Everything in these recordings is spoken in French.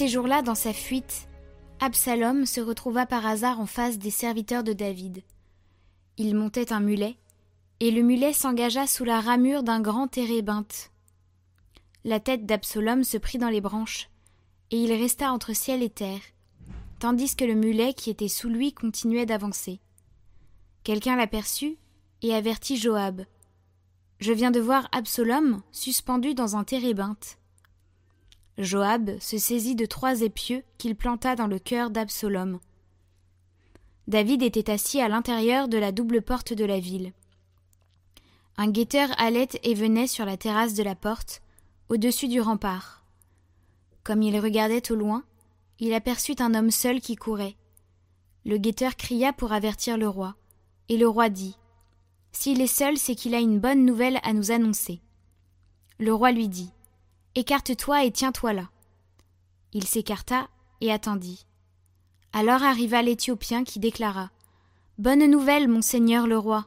ces jours-là, dans sa fuite, Absalom se retrouva par hasard en face des serviteurs de David. Il montait un mulet, et le mulet s'engagea sous la ramure d'un grand térébinthe. La tête d'Absalom se prit dans les branches, et il resta entre ciel et terre, tandis que le mulet qui était sous lui continuait d'avancer. Quelqu'un l'aperçut et avertit Joab. Je viens de voir Absalom suspendu dans un térébinthe. Joab se saisit de trois épieux qu'il planta dans le cœur d'Absalom. David était assis à l'intérieur de la double porte de la ville. Un guetteur allait et venait sur la terrasse de la porte, au-dessus du rempart. Comme il regardait au loin, il aperçut un homme seul qui courait. Le guetteur cria pour avertir le roi, et le roi dit S'il est seul, c'est qu'il a une bonne nouvelle à nous annoncer. Le roi lui dit Écarte-toi et tiens-toi là. Il s'écarta et attendit. Alors arriva l'Éthiopien qui déclara Bonne nouvelle, mon seigneur le roi.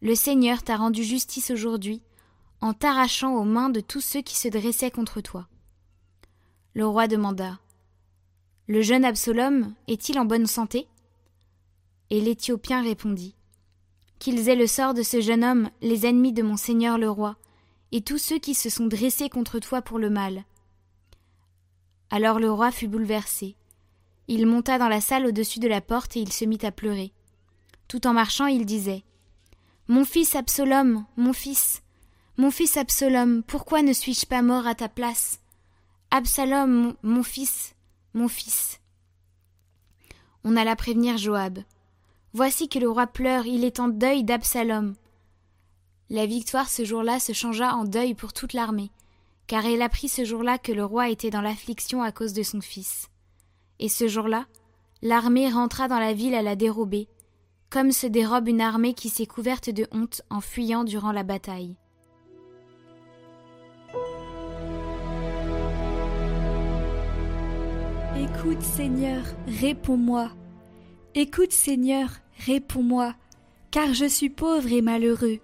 Le Seigneur t'a rendu justice aujourd'hui, en t'arrachant aux mains de tous ceux qui se dressaient contre toi. Le roi demanda Le jeune Absalom est-il en bonne santé? Et l'Éthiopien répondit Qu'ils aient le sort de ce jeune homme, les ennemis de mon seigneur le roi, et tous ceux qui se sont dressés contre toi pour le mal. Alors le roi fut bouleversé. Il monta dans la salle au-dessus de la porte et il se mit à pleurer. Tout en marchant, il disait Mon fils Absalom, mon fils, mon fils Absalom, pourquoi ne suis-je pas mort à ta place? Absalom, mon, fils, mon fils. On alla prévenir Joab. Voici que le roi pleure, il est en deuil d'Absalom. La victoire ce jour-là se changea en deuil pour toute l'armée, car elle apprit ce jour-là que le roi était dans l'affliction à cause de son fils. Et ce jour-là, l'armée rentra dans la ville à la dérober, comme se dérobe une armée qui s'est couverte de honte en fuyant durant la bataille. Écoute Seigneur, réponds-moi. Écoute Seigneur, réponds-moi, car je suis pauvre et malheureux.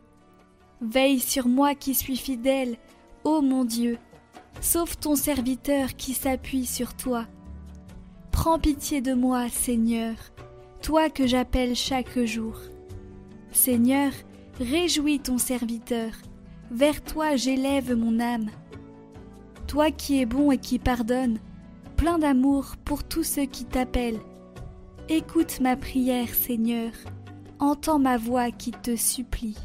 Veille sur moi qui suis fidèle, ô mon Dieu. Sauve ton serviteur qui s'appuie sur toi. Prends pitié de moi, Seigneur, toi que j'appelle chaque jour. Seigneur, réjouis ton serviteur, vers toi j'élève mon âme. Toi qui es bon et qui pardonnes, plein d'amour pour tous ceux qui t'appellent. Écoute ma prière, Seigneur, entends ma voix qui te supplie.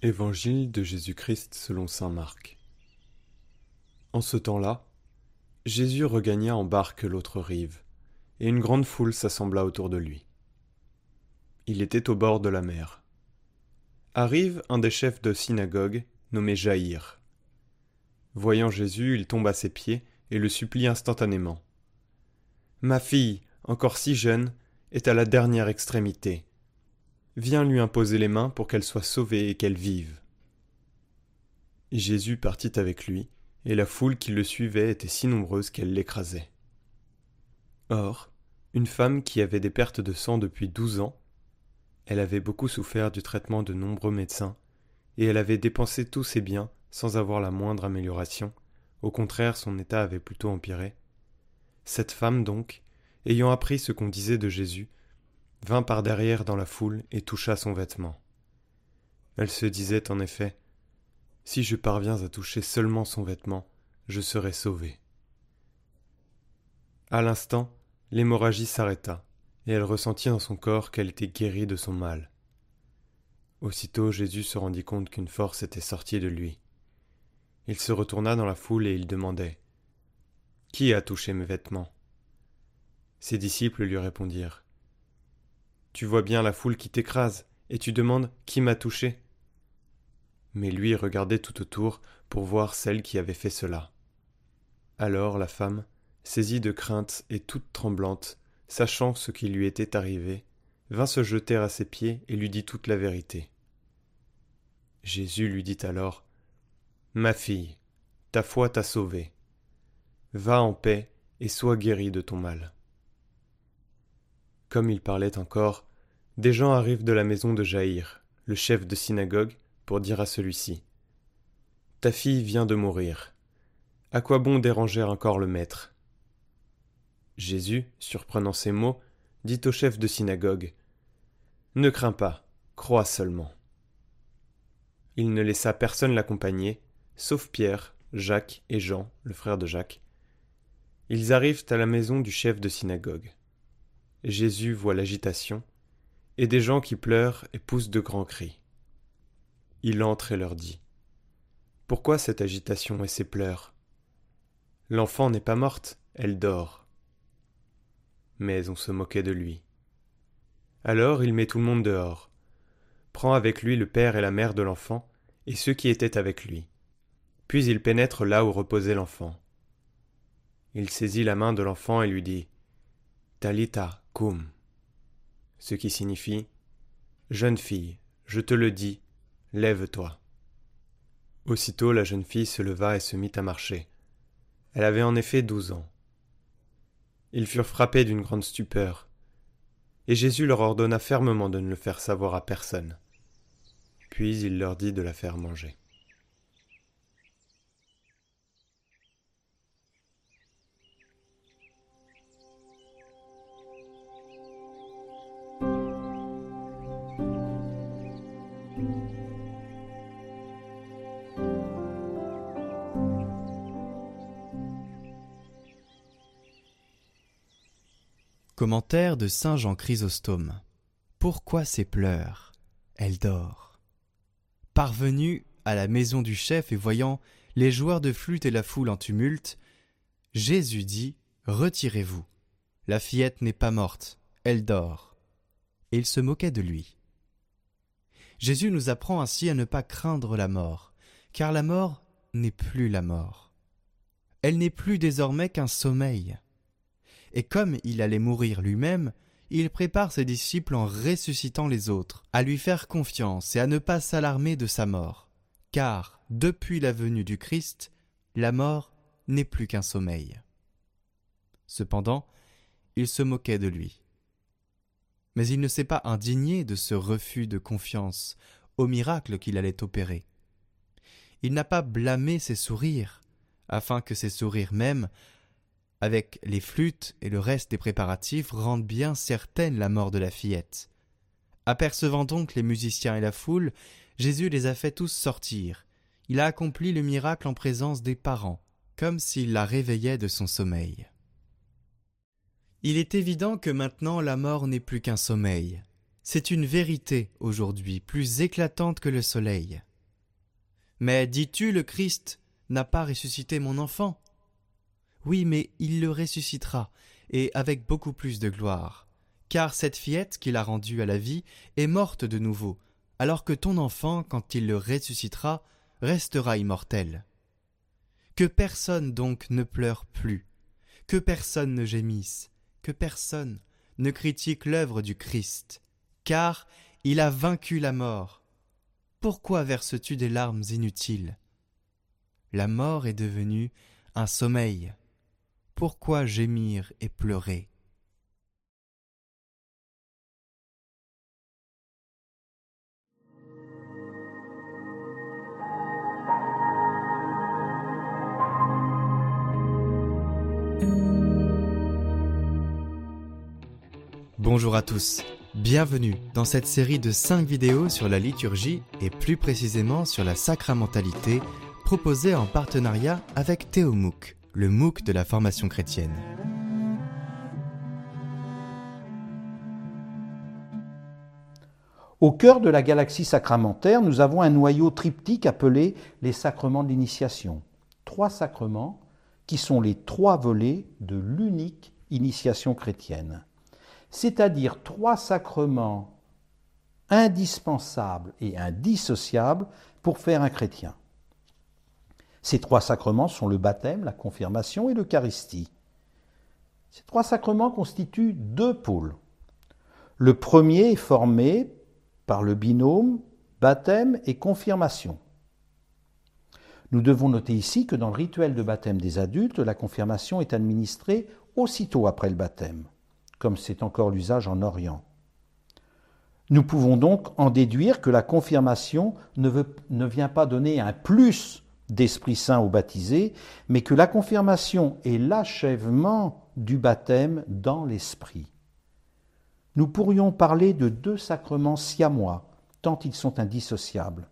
Évangile de Jésus-Christ selon saint Marc. En ce temps-là, Jésus regagna en barque l'autre rive, et une grande foule s'assembla autour de lui. Il était au bord de la mer. Arrive un des chefs de synagogue, nommé Jaïr. Voyant Jésus, il tombe à ses pieds et le supplie instantanément. Ma fille, encore si jeune, est à la dernière extrémité viens lui imposer les mains pour qu'elle soit sauvée et qu'elle vive. Jésus partit avec lui, et la foule qui le suivait était si nombreuse qu'elle l'écrasait. Or, une femme qui avait des pertes de sang depuis douze ans, elle avait beaucoup souffert du traitement de nombreux médecins, et elle avait dépensé tous ses biens sans avoir la moindre amélioration, au contraire son état avait plutôt empiré. Cette femme donc, ayant appris ce qu'on disait de Jésus, vint par derrière dans la foule et toucha son vêtement. Elle se disait en effet Si je parviens à toucher seulement son vêtement, je serai sauvée. À l'instant, l'hémorragie s'arrêta, et elle ressentit dans son corps qu'elle était guérie de son mal. Aussitôt Jésus se rendit compte qu'une force était sortie de lui. Il se retourna dans la foule et il demandait Qui a touché mes vêtements? Ses disciples lui répondirent tu vois bien la foule qui t'écrase, et tu demandes qui m'a touché. Mais lui regardait tout autour pour voir celle qui avait fait cela. Alors la femme, saisie de crainte et toute tremblante, sachant ce qui lui était arrivé, vint se jeter à ses pieds et lui dit toute la vérité. Jésus lui dit alors Ma fille, ta foi t'a sauvée. Va en paix et sois guéri de ton mal. Comme il parlait encore, des gens arrivent de la maison de Jaïr, le chef de synagogue, pour dire à celui-ci Ta fille vient de mourir. À quoi bon déranger encore le maître? Jésus, surprenant ces mots, dit au chef de synagogue Ne crains pas, crois seulement. Il ne laissa personne l'accompagner, sauf Pierre, Jacques et Jean, le frère de Jacques. Ils arrivent à la maison du chef de synagogue. Jésus voit l'agitation, et des gens qui pleurent et poussent de grands cris. Il entre et leur dit Pourquoi cette agitation et ces pleurs? L'enfant n'est pas morte, elle dort. Mais on se moquait de lui. Alors il met tout le monde dehors, prend avec lui le père et la mère de l'enfant, et ceux qui étaient avec lui. Puis il pénètre là où reposait l'enfant. Il saisit la main de l'enfant et lui dit Talita cum, ce qui signifie Jeune fille, je te le dis, lève-toi. Aussitôt la jeune fille se leva et se mit à marcher. Elle avait en effet douze ans. Ils furent frappés d'une grande stupeur, et Jésus leur ordonna fermement de ne le faire savoir à personne. Puis il leur dit de la faire manger. Commentaire de Saint Jean Chrysostome. Pourquoi ces pleurs? Elle dort. Parvenu à la maison du chef et voyant les joueurs de flûte et la foule en tumulte, Jésus dit Retirez-vous. La fillette n'est pas morte, elle dort. Et il se moquait de lui. Jésus nous apprend ainsi à ne pas craindre la mort, car la mort n'est plus la mort. Elle n'est plus désormais qu'un sommeil et comme il allait mourir lui-même, il prépare ses disciples en ressuscitant les autres, à lui faire confiance et à ne pas s'alarmer de sa mort, car, depuis la venue du Christ, la mort n'est plus qu'un sommeil. Cependant, il se moquait de lui. Mais il ne s'est pas indigné de ce refus de confiance au miracle qu'il allait opérer. Il n'a pas blâmé ses sourires, afin que ces sourires mêmes avec les flûtes et le reste des préparatifs, rendent bien certaine la mort de la fillette. Apercevant donc les musiciens et la foule, Jésus les a fait tous sortir. Il a accompli le miracle en présence des parents, comme s'il la réveillait de son sommeil. Il est évident que maintenant la mort n'est plus qu'un sommeil. C'est une vérité aujourd'hui plus éclatante que le soleil. Mais dis-tu le Christ n'a pas ressuscité mon enfant? Oui, mais il le ressuscitera, et avec beaucoup plus de gloire. Car cette fillette qu'il a rendue à la vie est morte de nouveau, alors que ton enfant, quand il le ressuscitera, restera immortel. Que personne donc ne pleure plus, que personne ne gémisse, que personne ne critique l'œuvre du Christ, car il a vaincu la mort. Pourquoi verses-tu des larmes inutiles? La mort est devenue un sommeil pourquoi gémir et pleurer? Bonjour à tous, bienvenue dans cette série de 5 vidéos sur la liturgie et plus précisément sur la sacramentalité proposée en partenariat avec Théomouk le MOOC de la formation chrétienne. Au cœur de la galaxie sacramentaire, nous avons un noyau triptyque appelé les sacrements de l'initiation. Trois sacrements qui sont les trois volets de l'unique initiation chrétienne. C'est-à-dire trois sacrements indispensables et indissociables pour faire un chrétien. Ces trois sacrements sont le baptême, la confirmation et l'Eucharistie. Ces trois sacrements constituent deux pôles. Le premier est formé par le binôme baptême et confirmation. Nous devons noter ici que dans le rituel de baptême des adultes, la confirmation est administrée aussitôt après le baptême, comme c'est encore l'usage en Orient. Nous pouvons donc en déduire que la confirmation ne, vient pas donner un plus d'Esprit Saint au baptisé, mais que la confirmation est l'achèvement du baptême dans l'Esprit. Nous pourrions parler de deux sacrements siamois, tant ils sont indissociables.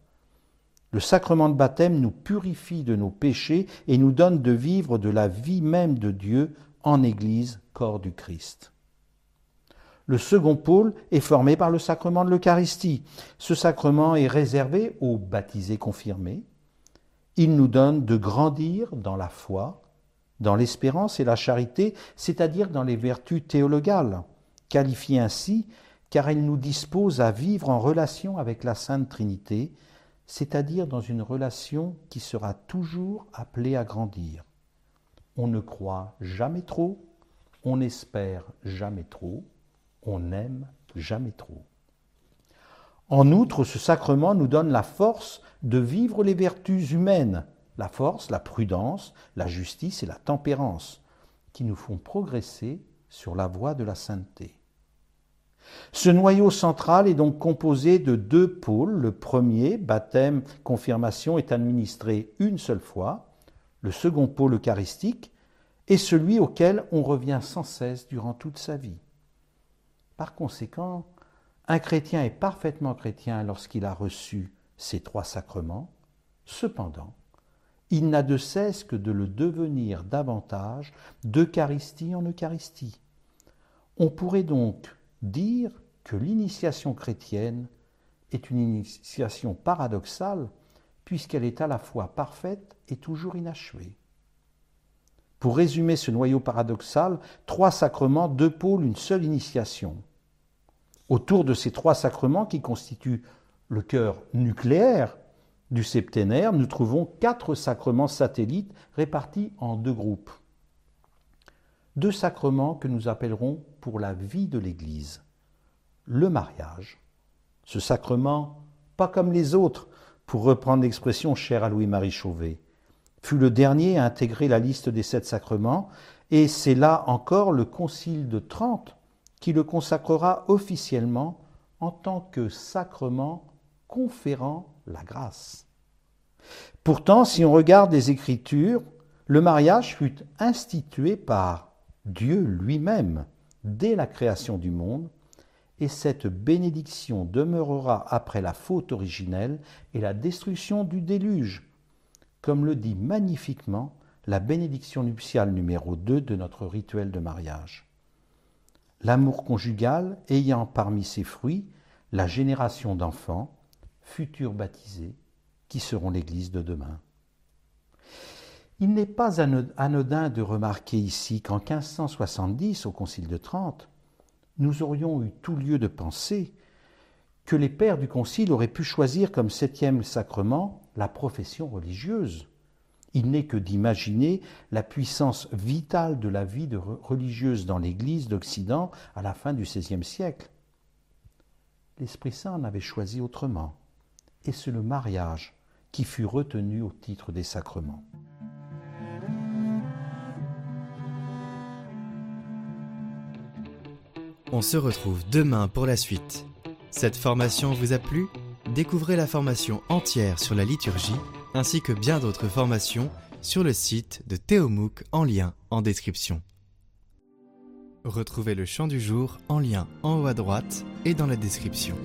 Le sacrement de baptême nous purifie de nos péchés et nous donne de vivre de la vie même de Dieu en Église, corps du Christ. Le second pôle est formé par le sacrement de l'Eucharistie. Ce sacrement est réservé aux baptisés confirmés. Il nous donne de grandir dans la foi, dans l'espérance et la charité, c'est-à-dire dans les vertus théologales, qualifiées ainsi car elles nous disposent à vivre en relation avec la Sainte Trinité, c'est-à-dire dans une relation qui sera toujours appelée à grandir. On ne croit jamais trop, on espère jamais trop, on n'aime jamais trop. En outre, ce sacrement nous donne la force de vivre les vertus humaines, la force, la prudence, la justice et la tempérance, qui nous font progresser sur la voie de la sainteté. Ce noyau central est donc composé de deux pôles. Le premier, baptême, confirmation, est administré une seule fois. Le second pôle eucharistique est celui auquel on revient sans cesse durant toute sa vie. Par conséquent, un chrétien est parfaitement chrétien lorsqu'il a reçu ces trois sacrements. Cependant, il n'a de cesse que de le devenir davantage d'Eucharistie en Eucharistie. On pourrait donc dire que l'initiation chrétienne est une initiation paradoxale puisqu'elle est à la fois parfaite et toujours inachevée. Pour résumer ce noyau paradoxal, trois sacrements, deux pôles, une seule initiation. Autour de ces trois sacrements qui constituent le cœur nucléaire du septénaire, nous trouvons quatre sacrements satellites répartis en deux groupes. Deux sacrements que nous appellerons pour la vie de l'Église. Le mariage, ce sacrement, pas comme les autres, pour reprendre l'expression chère à Louis-Marie Chauvet, fut le dernier à intégrer la liste des sept sacrements, et c'est là encore le Concile de Trente qui le consacrera officiellement en tant que sacrement conférant la grâce. Pourtant, si on regarde les Écritures, le mariage fut institué par Dieu lui-même dès la création du monde, et cette bénédiction demeurera après la faute originelle et la destruction du déluge, comme le dit magnifiquement la bénédiction nuptiale numéro 2 de notre rituel de mariage. L'amour conjugal ayant parmi ses fruits la génération d'enfants, futurs baptisés, qui seront l'Église de demain. Il n'est pas anodin de remarquer ici qu'en 1570, au Concile de Trente, nous aurions eu tout lieu de penser que les pères du Concile auraient pu choisir comme septième sacrement la profession religieuse. Il n'est que d'imaginer la puissance vitale de la vie religieuse dans l'Église d'Occident à la fin du XVIe siècle. L'Esprit Saint en avait choisi autrement, et c'est le mariage qui fut retenu au titre des sacrements. On se retrouve demain pour la suite. Cette formation vous a plu? Découvrez la formation entière sur la liturgie ainsi que bien d'autres formations sur le site de Théomouk en lien en description. Retrouvez le chant du jour en lien en haut à droite et dans la description.